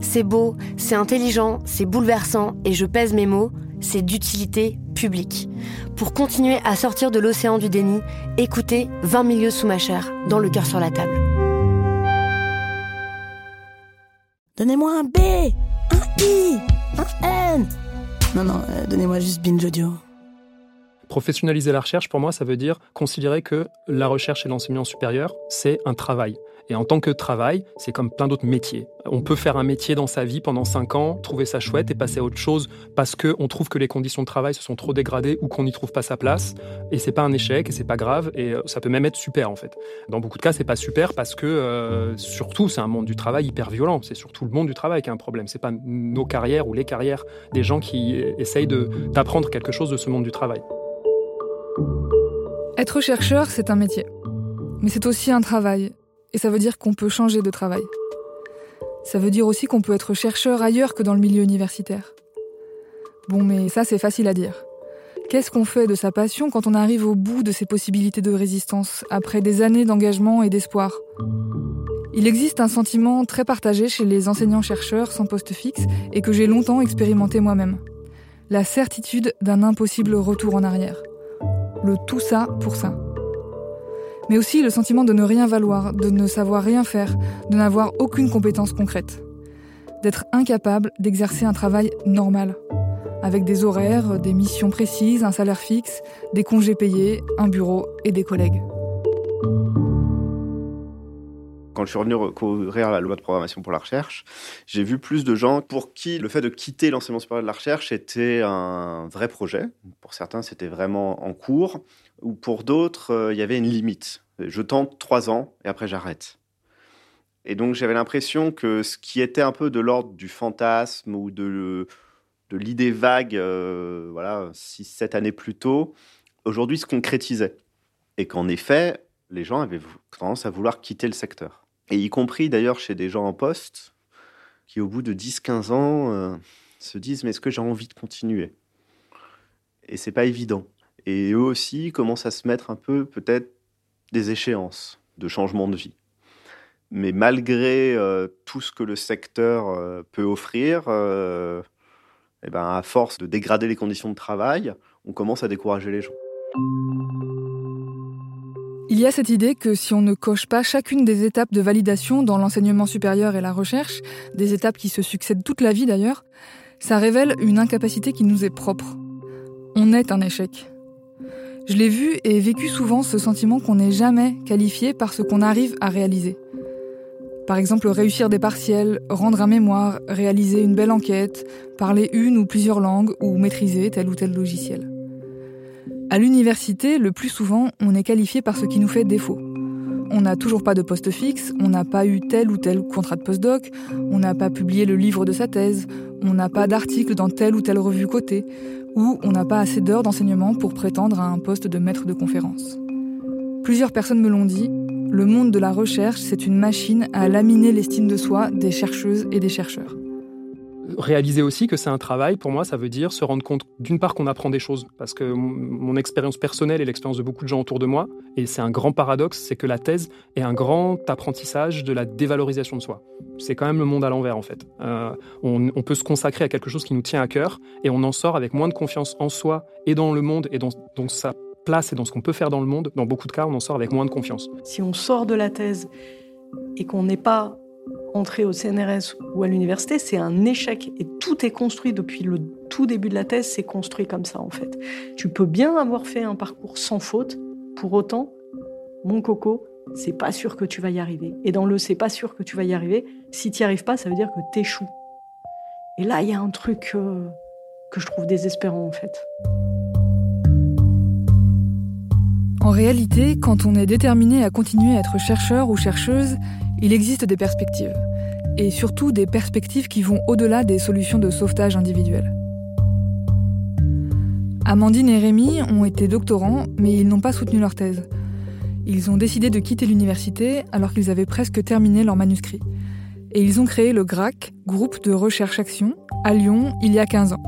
C'est beau, c'est intelligent, c'est bouleversant, et je pèse mes mots, c'est d'utilité publique. Pour continuer à sortir de l'océan du déni, écoutez 20 milieux sous ma chair, dans le cœur sur la table. Donnez-moi un B, un I, un N. Non, non, euh, donnez-moi juste binge audio. Professionnaliser la recherche, pour moi, ça veut dire considérer que la recherche et l'enseignement supérieur, c'est un travail. Et en tant que travail, c'est comme plein d'autres métiers. On peut faire un métier dans sa vie pendant 5 ans, trouver ça chouette et passer à autre chose parce qu'on trouve que les conditions de travail se sont trop dégradées ou qu'on n'y trouve pas sa place. Et c'est pas un échec et c'est pas grave et euh, ça peut même être super en fait. Dans beaucoup de cas, c'est pas super parce que euh, surtout, c'est un monde du travail hyper violent. C'est surtout le monde du travail qui a un problème. C'est pas nos carrières ou les carrières des gens qui essayent de- d'apprendre quelque chose de ce monde du travail. Être chercheur, c'est un métier. Mais c'est aussi un travail. Et ça veut dire qu'on peut changer de travail. Ça veut dire aussi qu'on peut être chercheur ailleurs que dans le milieu universitaire. Bon, mais ça, c'est facile à dire. Qu'est-ce qu'on fait de sa passion quand on arrive au bout de ses possibilités de résistance, après des années d'engagement et d'espoir? Il existe un sentiment très partagé chez les enseignants-chercheurs sans poste fixe et que j'ai longtemps expérimenté moi-même. La certitude d'un impossible retour en arrière le tout ça pour ça. Mais aussi le sentiment de ne rien valoir, de ne savoir rien faire, de n'avoir aucune compétence concrète. D'être incapable d'exercer un travail normal, avec des horaires, des missions précises, un salaire fixe, des congés payés, un bureau et des collègues. Quand je suis revenu recourir à la loi de programmation pour la recherche, j'ai vu plus de gens pour qui le fait de quitter l'enseignement supérieur de la recherche était un vrai projet. Pour certains, c'était vraiment en cours. Ou pour d'autres, euh, il y avait une limite. Je tente trois ans et après j'arrête. Et donc j'avais l'impression que ce qui était un peu de l'ordre du fantasme ou de, l'idée vague, euh, voilà, six, sept années plus tôt, aujourd'hui se concrétisait. Et qu'en effet, les gens avaient tendance à vouloir quitter le secteur. Et y compris d'ailleurs chez des gens en poste qui, au bout de 10-15 ans, euh, se disent Mais est-ce que j'ai envie de continuer? Et c'est pas évident. Et eux aussi commencent à se mettre un peu, peut-être, des échéances de changement de vie. Mais malgré euh, tout ce que le secteur euh, peut offrir, euh, eh ben, à force de dégrader les conditions de travail, on commence à décourager les gens. Il y a cette idée que si on ne coche pas chacune des étapes de validation dans l'enseignement supérieur et la recherche, des étapes qui se succèdent toute la vie d'ailleurs, ça révèle une incapacité qui nous est propre. On est un échec. Je l'ai vu et vécu souvent ce sentiment qu'on n'est jamais qualifié par ce qu'on arrive à réaliser. Par exemple, réussir des partiels, rendre un mémoire, réaliser une belle enquête, parler une ou plusieurs langues ou maîtriser tel ou tel logiciel. À l'université, le plus souvent, on est qualifié par ce qui nous fait défaut. On n'a toujours pas de poste fixe, on n'a pas eu tel ou tel contrat de postdoc, on n'a pas publié le livre de sa thèse, on n'a pas d'article dans telle ou telle revue cotée, ou on n'a pas assez d'heures d'enseignement pour prétendre à un poste de maître de conférence. Plusieurs personnes me l'ont dit, le monde de la recherche, c'est une machine à laminer l'estime de soi des chercheuses et des chercheurs. Réaliser aussi que c'est un travail, pour moi, ça veut dire se rendre compte d'une part qu'on apprend des choses, parce que mon, expérience personnelle et l'expérience de beaucoup de gens autour de moi, et c'est un grand paradoxe, c'est que la thèse est un grand apprentissage de la dévalorisation de soi. C'est quand même le monde à l'envers, en fait. Euh, on, peut se consacrer à quelque chose qui nous tient à cœur, et on en sort avec moins de confiance en soi et dans le monde et dans sa place et dans ce qu'on peut faire dans le monde. Dans beaucoup de cas, on en sort avec moins de confiance. Si on sort de la thèse et qu'on n'est pas entrer au CNRS ou à l'université, c'est un échec. Et tout est construit depuis le tout début de la thèse, c'est construit comme ça en fait. Tu peux bien avoir fait un parcours sans faute, pour autant, mon coco, c'est pas sûr que tu vas y arriver. Et dans le c'est pas sûr que tu vas y arriver, si tu n'y arrives pas, ça veut dire que tu échoues. Et là, il y a un truc euh, que je trouve désespérant en fait. En réalité, quand on est déterminé à continuer à être chercheur ou chercheuse, il existe des perspectives. Et surtout des perspectives qui vont au-delà des solutions de sauvetage individuelles. Amandine et Rémi ont été doctorants, mais ils n'ont pas soutenu leur thèse. Ils ont décidé de quitter l'université alors qu'ils avaient presque terminé leur manuscrit. Et ils ont créé le GRAC, Groupe de Recherche Action, à Lyon, il y a 15 ans.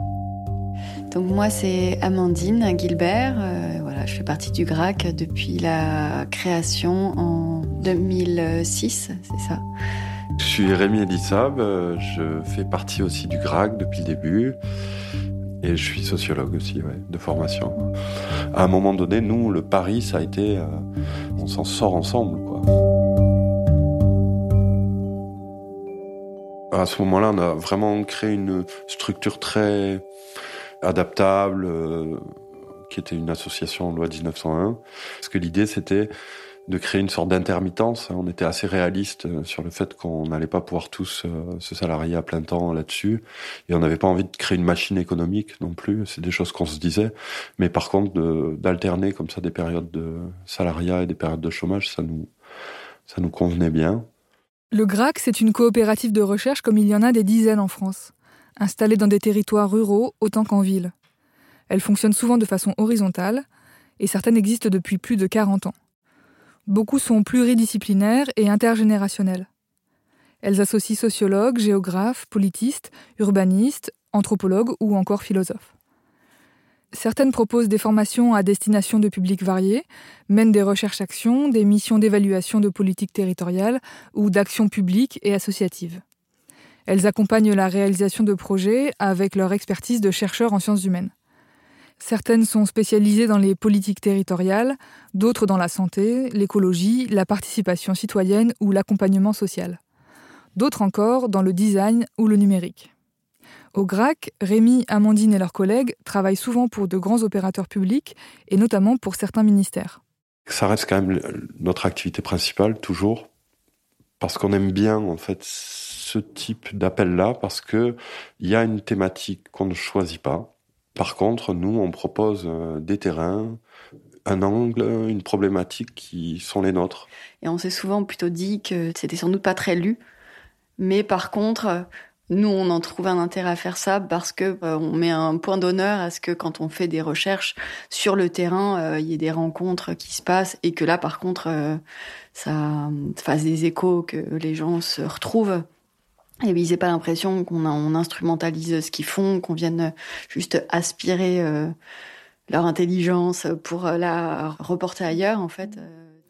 Donc moi, c'est Amandine Gilbert. Je fais partie du GRAC depuis la création en 2006, c'est ça? Je suis Rémi Elisab, euh, je fais partie aussi du GRAC depuis le début. Et je suis sociologue aussi, de formation. À un moment donné, nous, le pari, ça a été, euh, on s'en sort ensemble. À ce moment-là, on a vraiment créé une structure très adaptable, euh, qui était une association loi 1901. Parce que l'idée, c'était de créer une sorte d'intermittence. On était assez réaliste euh, sur le fait qu'on n'allait pas pouvoir tous euh, se salarier à plein temps là-dessus. Et on n'avait pas envie de créer une machine économique non plus. C'est des choses qu'on se disait. Mais par contre, d'alterner comme ça des périodes de salariat et des périodes de chômage, ça nous, ça nous convenait bien. Le GRAC, c'est une coopérative de recherche comme il y en a des dizaines en France, installée dans des territoires ruraux autant qu'en ville. Elle fonctionne souvent de façon horizontale, et certaines existent depuis plus de 40 ans. Beaucoup sont pluridisciplinaires et intergénérationnelles. Elles associent sociologues, géographes, politistes, urbanistes, anthropologues ou encore philosophes. Certaines proposent des formations à destination de publics variés, mènent des recherches-actions, des missions d'évaluation de politique territoriale ou d'actions publiques et associatives. Elles accompagnent la réalisation de projets avec leur expertise de chercheurs en sciences humaines. Certaines sont spécialisées dans les politiques territoriales, d'autres dans la santé, l'écologie, la participation citoyenne ou l'accompagnement social. D'autres encore dans le design ou le numérique. Au GRAC, Rémi, Amandine et leurs collègues travaillent souvent pour de grands opérateurs publics et notamment pour certains ministères. Ça reste quand même notre activité principale, toujours, parce qu'on aime bien en fait ce type d'appel-là, parce qu'il y a une thématique qu'on ne choisit pas, par contre, nous, on propose euh, des terrains, un angle, une problématique qui sont les nôtres. Et on s'est souvent plutôt dit que c'était sans doute pas très lu, mais par contre, nous, on en trouve un intérêt à faire ça parce que euh, on met un point d'honneur à ce que quand on fait des recherches sur le terrain, euh, il y ait des rencontres qui se passent et que là, par contre, ça fasse des échos, que les gens se retrouvent et ils n'aient pas l'impression qu'on on instrumentalise ce qu'ils font, qu'on vienne juste aspirer euh, leur intelligence pour la reporter ailleurs, en fait.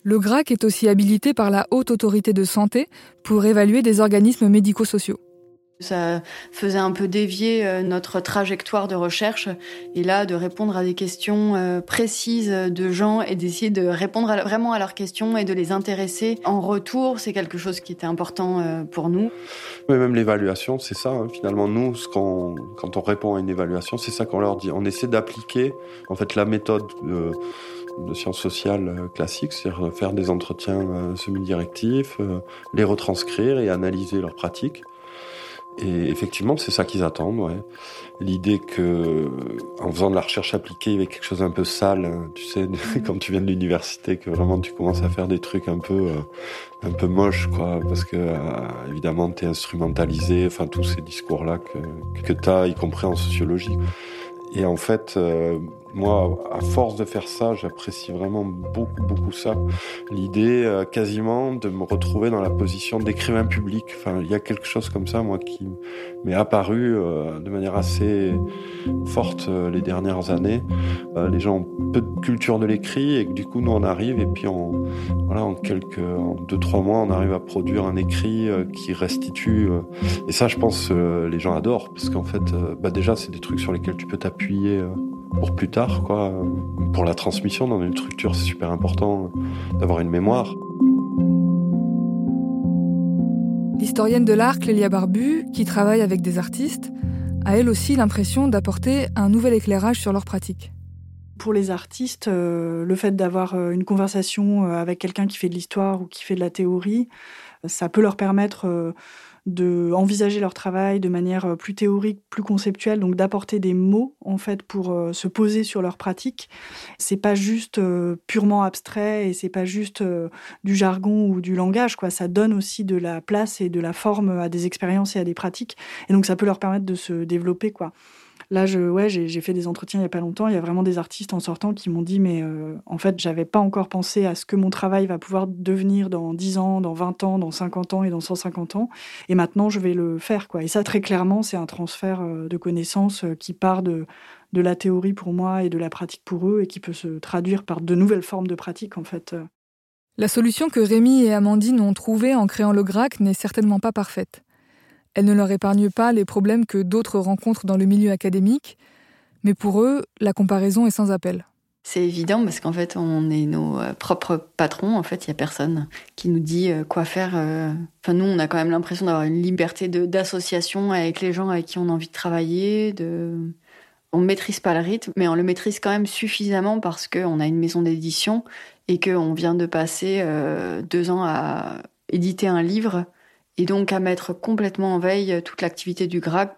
Le GRAC est aussi habilité par la Haute Autorité de Santé pour évaluer des organismes médico-sociaux. Ça faisait un peu dévier euh, notre trajectoire de recherche et là de répondre à des questions euh, précises de gens et d'essayer de répondre vraiment à leurs questions et de les intéresser en retour, c'est quelque chose qui était important euh, pour nous. Mais même l'évaluation, c'est ça. Hein. Finalement, nous, quand on répond à une évaluation, c'est ça qu'on leur dit. On essaie d'appliquer en fait la méthode de, de sciences sociales classiques, c'est-à-dire faire des entretiens semi-directifs, les retranscrire et analyser leurs pratiques. Et effectivement, c'est ça qu'ils attendent. Ouais. L'idée que, en faisant de la recherche appliquée, il y avait quelque chose d'un peu sale, hein, tu sais, quand tu viens de l'université, que vraiment tu commences à faire des trucs un peu, euh, un peu moches, quoi, parce que euh, évidemment t'es instrumentalisé, enfin tous ces discours-là que que t'as, y compris en sociologie. Et en fait, euh, moi, à force de faire ça, j'apprécie vraiment beaucoup, beaucoup ça. L'idée, euh, quasiment, de me retrouver dans la position d'écrivain public. Enfin, il y a quelque chose comme ça, moi, qui m'est apparu euh, de manière assez forte euh, les dernières années. les gens ont peu de culture de l'écrit et du coup, nous, on arrive et puis on, voilà, en quelques, en deux, trois mois, on arrive à produire un écrit qui restitue. et ça, je pense, les gens adorent parce qu'en fait, bah déjà, c'est des trucs sur lesquels tu peux t'appuyer pour plus tard, quoi. Pour la transmission dans une structure, c'est super important d'avoir une mémoire. L'historienne de l'art, Clélia Barbu, qui travaille avec des artistes, a elle aussi l'impression d'apporter un nouvel éclairage sur leur pratique. Pour les artistes, euh, le fait d'avoir euh, une conversation euh, avec quelqu'un qui fait de l'histoire ou qui fait de la théorie, ça peut leur permettre de envisager leur travail de manière euh, plus théorique, plus conceptuelle, donc d'apporter des mots en fait pour euh, se poser sur leur pratique. C'est pas juste euh, purement abstrait et c'est pas juste du jargon ou du langage quoi. Ça donne aussi de la place et de la forme à des expériences et à des pratiques et donc ça peut leur permettre de se développer quoi. Là, je, ouais, j'ai fait des entretiens il n'y a pas longtemps. Il y a vraiment des artistes en sortant qui m'ont dit Mais euh, en fait, j'avais pas encore pensé à ce que mon travail va pouvoir devenir dans 10 ans, dans 20 ans, dans 50 ans et dans 150 ans. Et maintenant, je vais le faire. Quoi. Et ça, très clairement, c'est un transfert euh, de connaissances euh, qui part de, de la théorie pour moi et de la pratique pour eux et qui peut se traduire par de nouvelles formes de pratique, en fait. La solution que Rémi et Amandine ont trouvée en créant le GRAC n'est certainement pas parfaite. Elle ne leur épargne pas les problèmes que d'autres rencontrent dans le milieu académique, mais pour eux, la comparaison est sans appel. C'est évident parce qu'en fait, on est nos euh, propres patrons. En fait, il n'y a personne qui nous dit euh, quoi faire. Euh. Enfin, nous, on a quand même l'impression d'avoir une liberté d'association avec les gens avec qui on a envie de travailler. On ne maîtrise pas le rythme, mais on le maîtrise quand même suffisamment parce qu'on a une maison d'édition et qu'on vient de passer deux ans à éditer un livre et donc à mettre complètement en veille euh, toute l'activité du GRAC.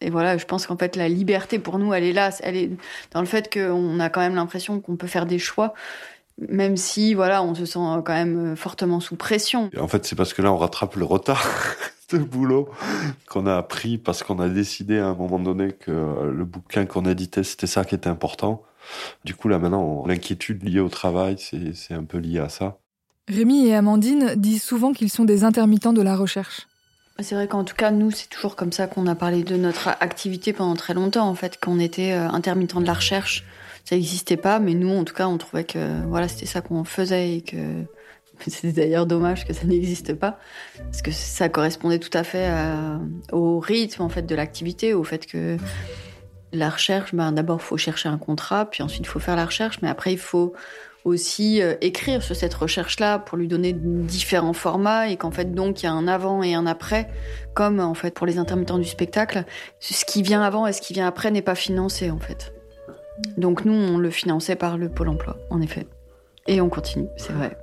Et voilà, je pense qu'en fait, la liberté pour nous, elle est là. Elle est dans le fait qu'on a quand même l'impression qu'on peut faire des choix, même si, voilà, on se sent quand même euh, fortement sous pression. en fait, c'est parce que là, on rattrape le retard de boulot qu'on a appris parce qu'on a décidé à un moment donné que le bouquin qu'on éditait, c'était ça qui était important. Du coup, là, maintenant, l'inquiétude liée au travail, c'est un peu lié à ça. Rémi et Amandine disent souvent qu'ils sont des intermittents de la recherche. C'est vrai qu'en tout cas, nous, c'est toujours comme ça qu'on a parlé de notre activité pendant très longtemps, en fait, qu'on était euh, intermittents de la recherche. Ça n'existait pas, mais nous, en tout cas, on trouvait que voilà, c'était ça qu'on faisait et que c'est d'ailleurs dommage que ça n'existe pas, parce que ça correspondait tout à fait au rythme en fait de l'activité, au fait que la recherche, ben, d'abord, faut chercher un contrat, puis ensuite, il faut faire la recherche, mais après, il faut aussi euh, écrire sur cette recherche-là pour lui donner différents formats et qu'en fait donc il y a un avant et un après, comme en fait pour les intermittents du spectacle, ce qui vient avant et ce qui vient après n'est pas financé en fait. Donc nous on le finançait par le pôle emploi en effet, et on continue, c'est vrai.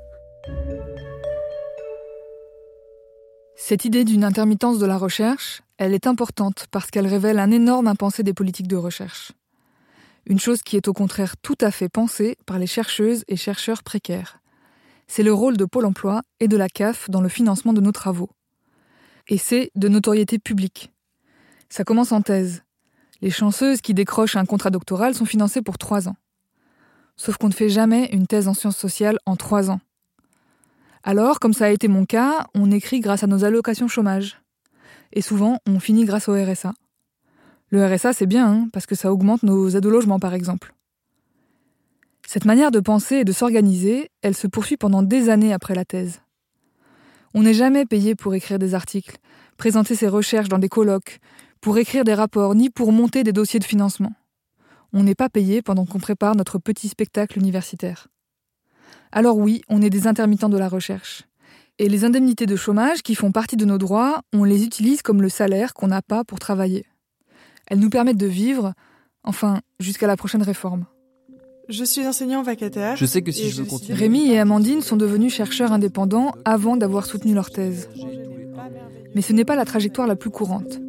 Cette idée d'une intermittence de la recherche, elle est importante parce qu'elle révèle un énorme impensé des politiques de recherche une chose qui est au contraire tout à fait pensée par les chercheuses et chercheurs précaires. C'est le rôle de Pôle Emploi et de la CAF dans le financement de nos travaux. Et c'est de notoriété publique. Ça commence en thèse. Les chanceuses qui décrochent un contrat doctoral sont financées pour trois ans. Sauf qu'on ne fait jamais une thèse en sciences sociales en trois ans. Alors, comme ça a été mon cas, on écrit grâce à nos allocations chômage. Et souvent, on finit grâce au RSA. Le RSA, c'est bien, hein, parce que ça augmente nos aides au logement, par exemple. Cette manière de penser et de s'organiser, elle se poursuit pendant des années après la thèse. On n'est jamais payé pour écrire des articles, présenter ses recherches dans des colloques, pour écrire des rapports, ni pour monter des dossiers de financement. On n'est pas payé pendant qu'on prépare notre petit spectacle universitaire. Alors oui, on est des intermittents de la recherche. Et les indemnités de chômage qui font partie de nos droits, on les utilise comme le salaire qu'on n'a pas pour travailler. Elles nous permettent de vivre, enfin, jusqu'à la prochaine réforme. Je suis enseignant vacataire. Je sais que si je veux continuer. Rémi et Amandine sont devenus chercheurs indépendants avant d'avoir soutenu leur thèse. Mais ce n'est pas la trajectoire la plus courante.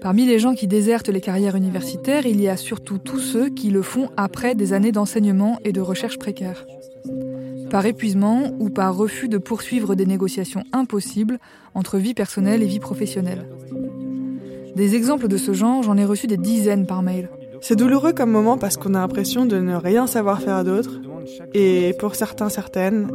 Parmi les gens qui désertent les carrières universitaires, il y a surtout tous ceux qui le font après des années d'enseignement et de recherche précaires. Par épuisement ou par refus de poursuivre des négociations impossibles entre vie personnelle et vie professionnelle. Des exemples de ce genre, j'en ai reçu des dizaines par mail. C'est douloureux comme moment parce qu'on a l'impression de ne rien savoir faire d'autre. Et pour certains, certaines,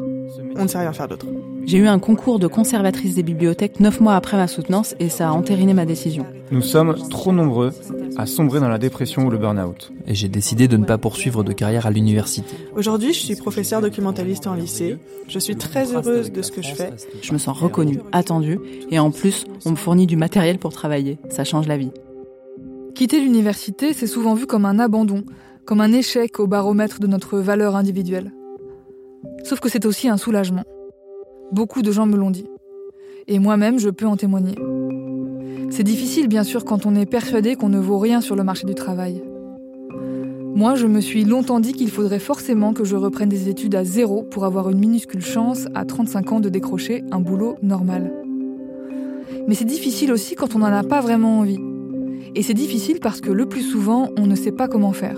on ne sait rien faire d'autre. J'ai eu un concours de conservatrice des bibliothèques neuf mois après ma soutenance et ça a entériné ma décision. Nous sommes trop nombreux à sombrer dans la dépression ou le burn-out. Et j'ai décidé de ne pas poursuivre de carrière à l'université. Aujourd'hui, je suis professeure documentaliste en lycée. Je suis très heureuse de ce que je fais. Je me sens reconnue, attendue, et en plus, on me fournit du matériel pour travailler. Ça change la vie. Quitter l'université, c'est souvent vu comme un abandon, comme un échec au baromètre de notre valeur individuelle. Sauf que c'est aussi un soulagement. Beaucoup de gens me l'ont dit. Et moi-même, je peux en témoigner. C'est difficile, bien sûr, quand on est persuadé qu'on ne vaut rien sur le marché du travail. Moi, je me suis longtemps dit qu'il faudrait forcément que je reprenne des études à zéro pour avoir une minuscule chance à 35 ans de décrocher un boulot normal. Mais c'est difficile aussi quand on n'en a pas vraiment envie. Et c'est difficile parce que le plus souvent, on ne sait pas comment faire.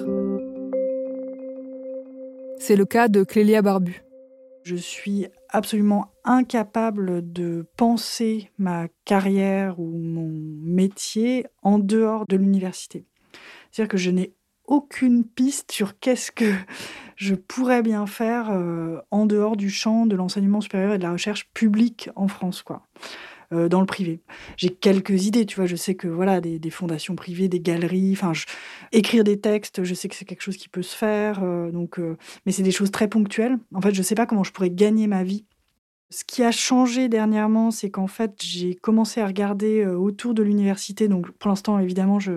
C'est le cas de Clélia Barbu. Je suis absolument incapable de penser ma carrière ou mon métier en dehors de l'université. C'est-à-dire que je n'ai aucune piste sur qu'est-ce que je pourrais bien faire euh, en dehors du champ de l'enseignement supérieur et de la recherche publique en France, quoi. Euh, dans le privé. J'ai quelques idées, tu vois. Je sais que voilà, des, fondations privées, des galeries, enfin, écrire des textes, je sais que c'est quelque chose qui peut se faire. Euh, donc, mais c'est des choses très ponctuelles. En fait, je sais pas comment je pourrais gagner ma vie ce qui a changé dernièrement, c'est qu'en fait, j'ai commencé à regarder autour de l'université. Donc, pour l'instant, évidemment, je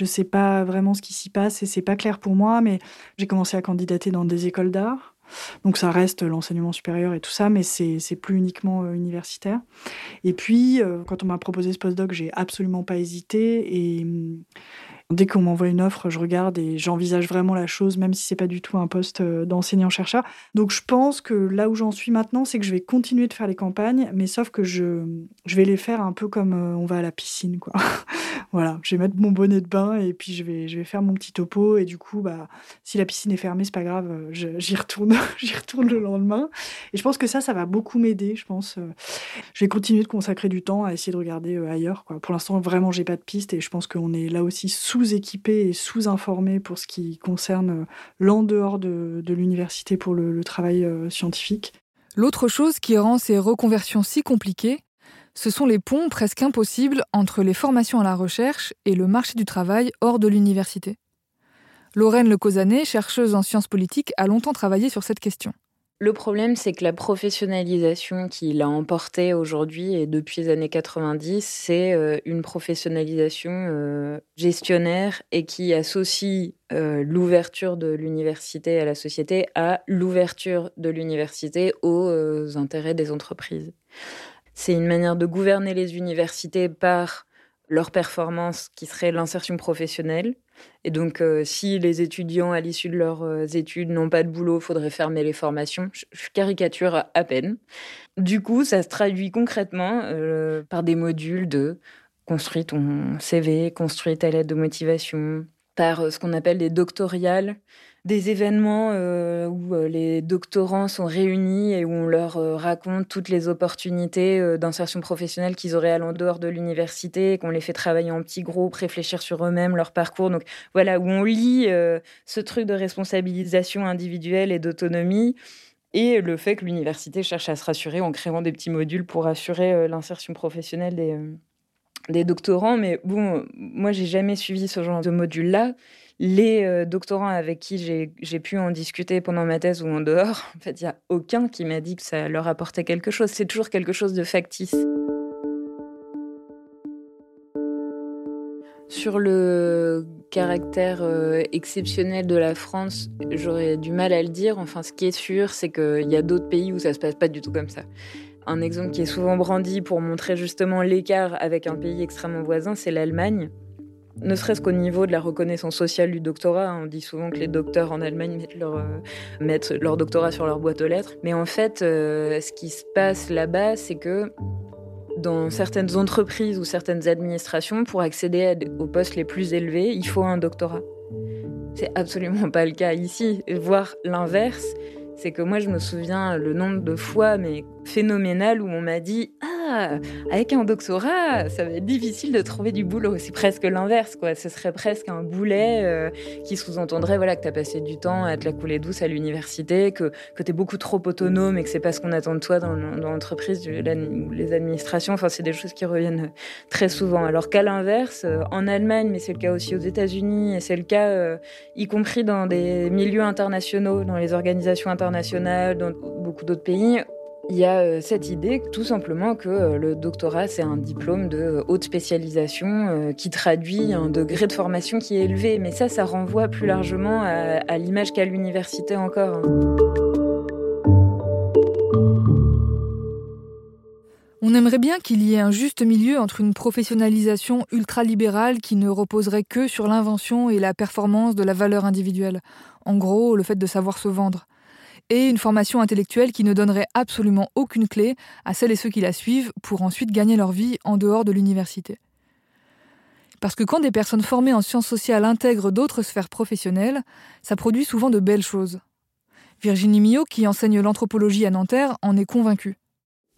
ne sais pas vraiment ce qui s'y passe et c'est pas clair pour moi, mais j'ai commencé à candidater dans des écoles d'art. Donc, ça reste l'enseignement supérieur et tout ça, mais c'est plus uniquement universitaire. Et puis, quand on m'a proposé ce postdoc, j'ai absolument pas hésité et mmh, Dès qu'on m'envoie une offre, je regarde et j'envisage vraiment la chose, même si c'est pas du tout un poste euh, d'enseignant-chercheur. Donc je pense que là où j'en suis maintenant, c'est que je vais continuer de faire les campagnes, mais sauf que je, je vais les faire un peu comme euh, on va à la piscine, quoi. voilà, je vais mettre mon bonnet de bain et puis je vais, je vais faire mon petit topo. Et du coup, bah, si la piscine est fermée, c'est pas grave, euh, j'y retourne, retourne le lendemain. Et je pense que ça, ça va beaucoup m'aider. Je pense, je vais continuer de consacrer du temps à essayer de regarder ailleurs. Pour l'instant, vraiment, j'ai pas de piste et je pense qu'on est là aussi sous sous-équipés et sous-informés pour ce qui concerne euh, l'en dehors de, l'université pour le, travail euh, scientifique. L'autre chose qui rend ces reconversions si compliquées, ce sont les ponts presque impossibles entre les formations à la recherche et le marché du travail hors de l'université. Lorraine Lecausanet, chercheuse en sciences politiques, a longtemps travaillé sur cette question. Le problème, c'est que la professionnalisation qui l'a emporté aujourd'hui et depuis les années 90, c'est euh, une professionnalisation euh, gestionnaire et qui associe euh, l'ouverture de l'université à la société à l'ouverture de l'université aux intérêts des entreprises. C'est une manière de gouverner les universités par leur performance qui serait l'insertion professionnelle. Et donc, euh, si les étudiants, à l'issue de leurs euh, études, n'ont pas de boulot, faudrait fermer les formations. Je, caricature à peine. Du coup, ça se traduit concrètement euh, par des modules de construis ton CV, construis ta lettre de motivation, par ce qu'on appelle des doctoriales, des événements euh, où euh, les doctorants sont réunis et où on leur euh, raconte toutes les opportunités d'insertion professionnelle qu'ils auraient à l'en dehors de l'université, qu'on les fait travailler en petits groupes, réfléchir sur eux-mêmes, leur parcours. Donc voilà, où on lit ce truc de responsabilisation individuelle et d'autonomie et le fait que l'université cherche à se rassurer en créant des petits modules pour assurer l'insertion professionnelle des, des doctorants. Mais bon, moi, j'ai jamais suivi ce genre de module-là les euh, doctorants avec qui j'ai pu en discuter pendant ma thèse ou en dehors, en fait, il n'y a aucun qui m'a dit que ça leur apportait quelque chose. C'est toujours quelque chose de factice. Sur le caractère euh, exceptionnel de la France, j'aurais du mal à le dire. Enfin, ce qui est sûr, c'est qu'il y a d'autres pays où ça se passe pas du tout comme ça. Un exemple qui est souvent brandi pour montrer justement l'écart avec un pays extrêmement voisin, c'est l'Allemagne ne serait-ce qu'au niveau de la reconnaissance sociale du doctorat. Hein. On dit souvent que les docteurs en Allemagne mettent leur, euh, leur doctorat sur leur boîte aux lettres. Mais en fait, euh, ce qui se passe là-bas, c'est que dans certaines entreprises ou certaines administrations, pour accéder aux postes les plus élevés, il faut un doctorat. C'est absolument pas le cas ici. Voire l'inverse, c'est que moi je me souviens le nombre de fois, mais phénoménal, où on m'a dit Ah, avec un doctorat, ça va être difficile de trouver du boulot. C'est presque l'inverse, quoi. Ce serait presque un boulet euh, qui sous-entendrait voilà, que tu as passé du temps à te la couler douce à l'université, que, que tu es beaucoup trop autonome et que c'est pas ce qu'on attend de toi dans, l'entreprise ou les administrations. Enfin, c'est des choses qui reviennent très souvent. Alors qu'à l'inverse, euh, en Allemagne, mais c'est le cas aussi aux États-Unis, et c'est le cas euh, y compris dans des milieux internationaux, dans les organisations internationales, dans beaucoup d'autres pays, il y a euh, cette idée tout simplement que euh, le doctorat, c'est un diplôme de euh, haute spécialisation qui traduit un degré de formation qui est élevé. Mais ça, ça renvoie plus largement à, l'image qu'a l'université encore. On On aimerait bien qu'il y ait un juste milieu entre une professionnalisation ultralibérale qui ne reposerait que sur l'invention et la performance de la valeur individuelle, en gros le fait de savoir se vendre, et une formation intellectuelle qui ne donnerait absolument aucune clé à celles et ceux qui la suivent pour ensuite gagner leur vie en dehors de l'université. Parce que quand des personnes formées en sciences sociales intègrent d'autres sphères professionnelles, ça produit souvent de belles choses. Virginie Millot, qui enseigne l'anthropologie à Nanterre, en est convaincue.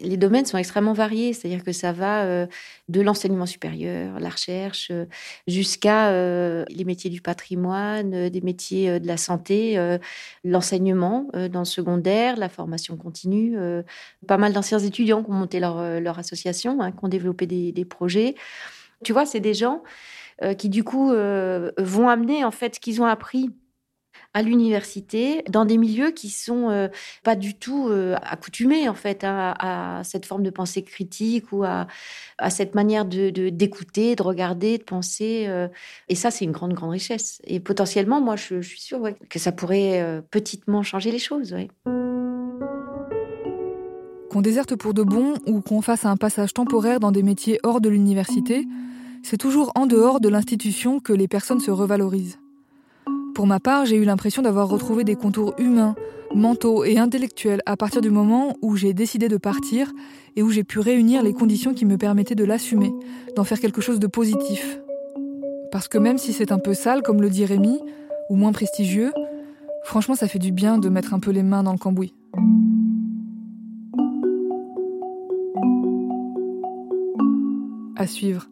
Les domaines sont extrêmement variés, c'est-à-dire que ça va euh, de l'enseignement supérieur, la recherche, euh, jusqu'à euh, les métiers du patrimoine, des métiers de la santé, l'enseignement dans le secondaire, la formation continue. Pas mal d'anciens étudiants qui ont monté leur, association, hein, qui ont développé des projets. Tu vois, c'est des gens qui, du coup, vont amener, en fait, ce qu'ils ont appris à l'université dans des milieux qui sont euh, pas du tout accoutumés en fait hein, à, cette forme de pensée critique ou à, cette manière de d'écouter, de, regarder, de penser. et ça, c'est une grande grande richesse. Et potentiellement, moi, je, suis sûre que ça pourrait petitement changer les choses. Qu'on déserte pour de bon ou qu'on fasse un passage temporaire dans des métiers hors de l'université, c'est toujours en dehors de l'institution que les personnes se revalorisent. Pour ma part, j'ai eu l'impression d'avoir retrouvé des contours humains, mentaux et intellectuels à partir du moment où j'ai décidé de partir et où j'ai pu réunir les conditions qui me permettaient de l'assumer, d'en faire quelque chose de positif. Parce que même si c'est un peu sale, comme le dit Rémi, ou moins prestigieux, franchement ça fait du bien de mettre un peu les mains dans le cambouis. À suivre.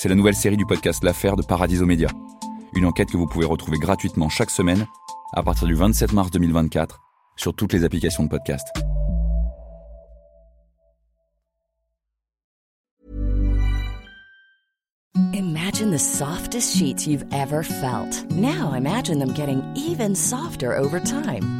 c'est la nouvelle série du podcast L'affaire de Paradiso Média. Une enquête que vous pouvez retrouver gratuitement chaque semaine à partir du 27 mars 2024 sur toutes les applications de podcast. Imagine the softest sheets you've ever felt. Now imagine them getting even softer over time.